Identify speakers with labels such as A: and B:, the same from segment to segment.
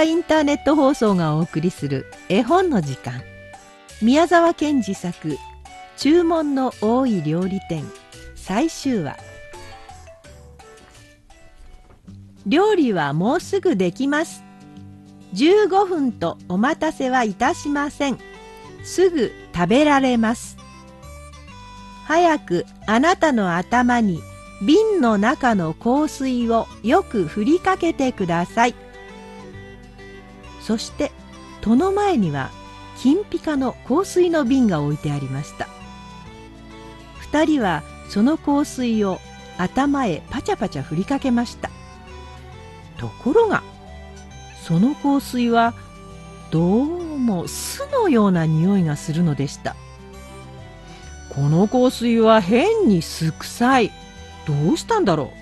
A: インターネット放送がお送りする絵本の時間。宮沢賢治作「注文の多い料理店」最終話。料理はもうすぐできます。15分とお待たせはいたしません。すぐ食べられます。早くあなたの頭に瓶の中の香水をよく振りかけてください。そして戸の前には金ピカの香水の瓶が置いてありました。2人はその香水を頭へパチャパチャ振りかけました。ところがその香水はどうも酢のような匂いがするのでした。この香水は変に酢臭い。どうしたんだろ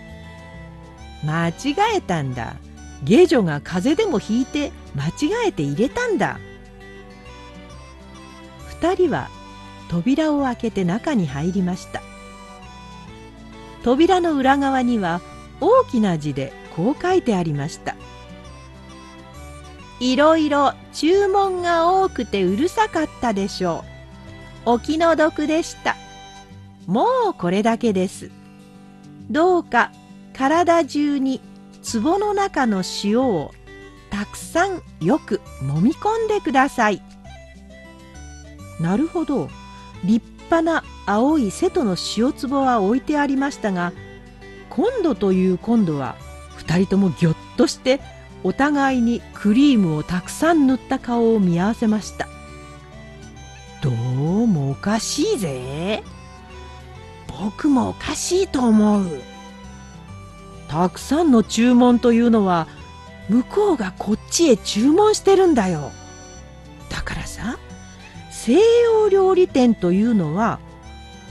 A: う。間違えたんだ。下女が風邪でもひいて間違えて入れたんだ。2人は扉を開けて中に入りました。扉の裏側には大きな字でこう書いてありました。いろいろ注文が多くてうるさかったでしょう。お気の毒でした。もうこれだけです。どうか体中に壺の中の塩をたくさんよく揉み込んでください。なるほど。立派な青い瀬戸の塩壺は置いてありましたが今度という今度は2人ともぎょっとしてお互いにクリームをたくさん塗った顔を見合わせました。どうもおかしいぜ。僕もおかしいと思う。たくさんの注文というのは向こうがこっちへ注文してるんだよ。だからさ西洋料理店というのは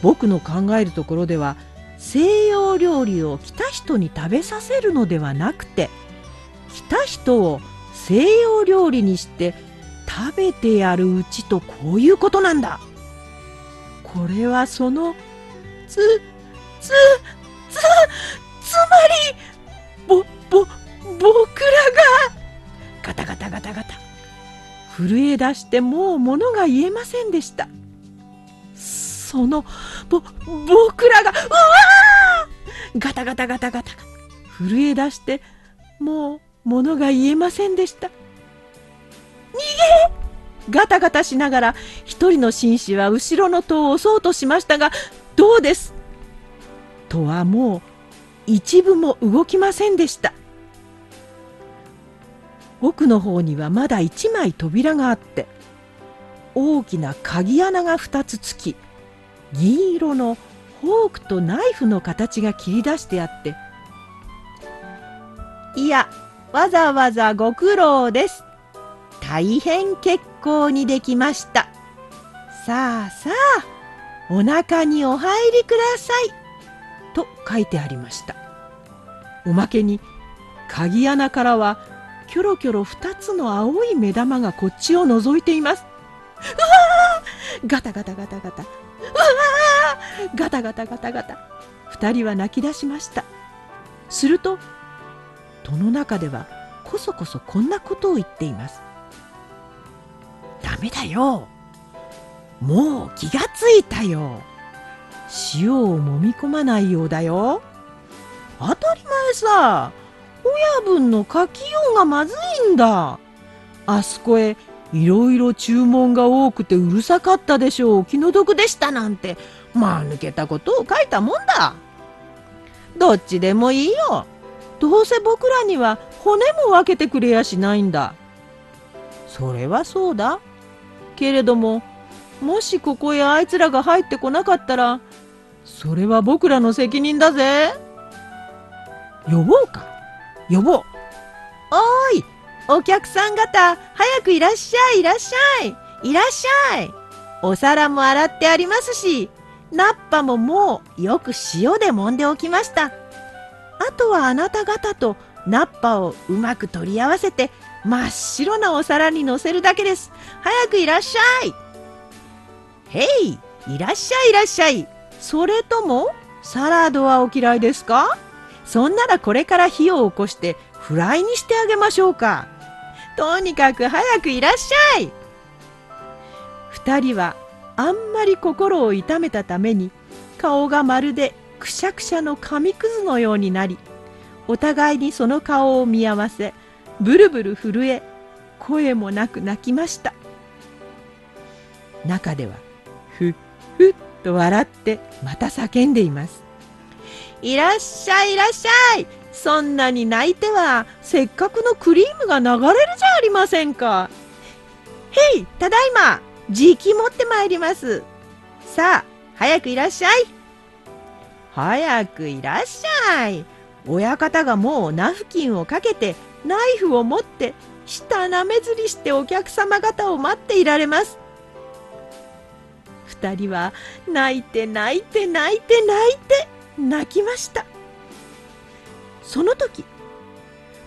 A: 僕の考えるところでは西洋料理を来た人に食べさせるのではなくて来た人を西洋料理にして食べてやるうちとこういうことなんだ。これはそのつつつりぼぼ僕らがガタガタガタガタ震え出してもう物が言えませんでした。そのぼ僕らがうわガタガタガタガタ震え出してもう物が言えませんでした。逃げガタガタしながら一人の紳士は後ろの戸を押そうとしましたがどうです？戸はもう一部も動きませんでした。奥の方にはまだ一枚扉があって大きな鍵穴が2つつき銀色のフォークとナイフの形が切り出してあっていやわざわざご苦労です。大変結構にできました。さあさあお腹にお入りください。と書いてありました。おまけに鍵穴からはキョロキョロ2つの青い目玉がこっちを覗いています。うわガタガタガタガタ。うわガタガタガタガタ。2人は泣き出しました。すると戸の中ではこそこそこんなことを言っています。ダメだよ。もう気がついたよ。塩を揉み込まないようだよ。当たり前さ。親分の書きようがまずいんだ。あそこへいろいろ注文が多くてうるさかったでしょう。気の毒でしたなんて。まあ抜けたことを書いたもんだ。どっちでもいいよ。どうせ僕らには骨も分けてくれやしないんだ。それはそうだ。けれどももしここへあいつらが入ってこなかったらそれは僕らの責任だぜ。呼ぼうか。呼ぼう。おーいお客さん方早くいらっしゃいいらっしゃい。いらっしゃい。お皿も洗ってありますしナッパももうよく塩で揉んでおきました。あとはあなた方とナッパをうまく取り合わせて真っ白なお皿にのせるだけです。早くいらっしゃい。へいいらっしゃいいらっしゃい。それともサラダはお嫌いですか？そんならこれから火を起こしてフライにしてあげましょうか。とにかく早くいらっしゃい。二人はあんまり心を痛めたために顔がまるでくしゃくしゃの紙くずのようになりお互いにその顔を見合わせブルブル震え声もなく泣きました。中ではふっふっと笑ってまた叫んでいます。いらっしゃいいらっしゃい。そんなに泣いてはせっかくのクリームが流れるじゃありませんか。へいただいまじき持ってまいります。さあ早くいらっしゃい。早くいらっしゃい。親方がもうナフキンをかけてナイフを持って舌なめずりしてお客様方を待っていられます。二人は泣いて泣いて泣いて泣いて泣きましたその時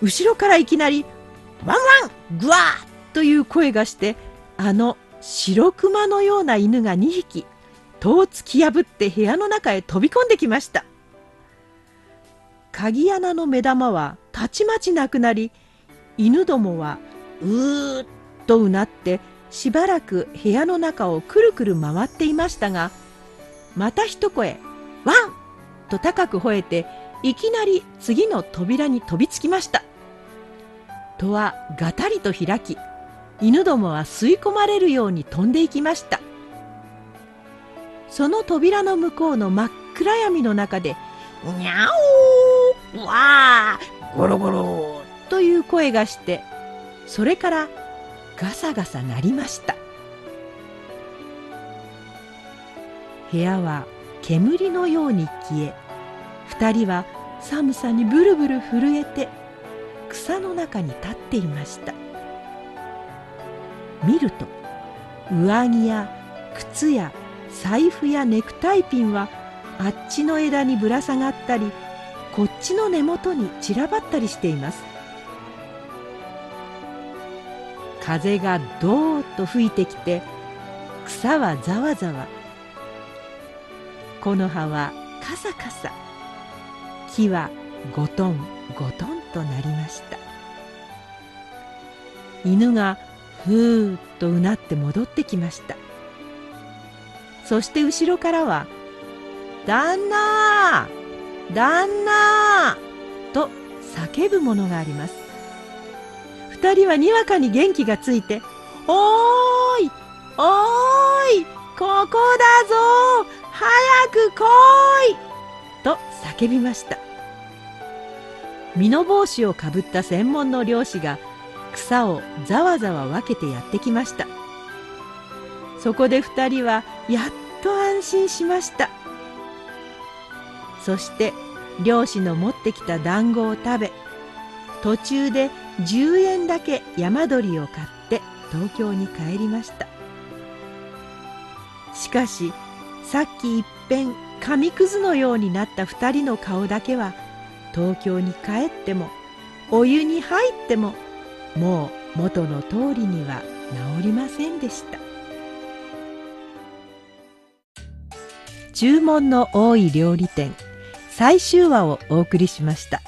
A: 後ろからいきなり「ワンワングワー!」という声がしてあの白熊のような犬が2匹戸を突き破って部屋の中へ飛び込んできました鍵穴の目玉はたちまちなくなり犬どもはうーっとうなってしばらく部屋の中をくるくる回っていましたがまた一声「ワン!」と高く吠えていきなり次の扉に飛びつきました。戸はがたりと開き犬どもは吸い込まれるように飛んでいきました。その扉の向こうの真っ暗闇の中で「にゃおーわーゴロゴロ」という声がしてそれからガサガサ鳴りました。部屋は煙のように消え二人は寒さにブルブル震えて草の中に立っていました。見ると上着や靴や財布やネクタイピンはあっちの枝にぶら下がったりこっちの根元に散らばったりしています。風がどーっと吹いてきて草はざわざわ木の葉はカサカサ。木はゴトンゴトンとなりました。犬がふーっとうなって戻ってきました。そして後ろからは「旦那旦那!」と叫ぶものがあります。二人はにわかに元気がついて「おーいおーいここだぞ早く来い!」と叫びました。身の帽子をかぶった専門の漁師が草をざわざわ分けてやってきました。そこで二人はやっと安心しました。そして漁師の持ってきた団子を食べ途中で10円だけ山鳥を買って東京に帰りました。しかしさっきいっぺん紙くずのようになった二人の顔だけは東京に帰ってもお湯に入ってももう元の通りには治りませんでした注文の多い料理店最終話をお送りしました。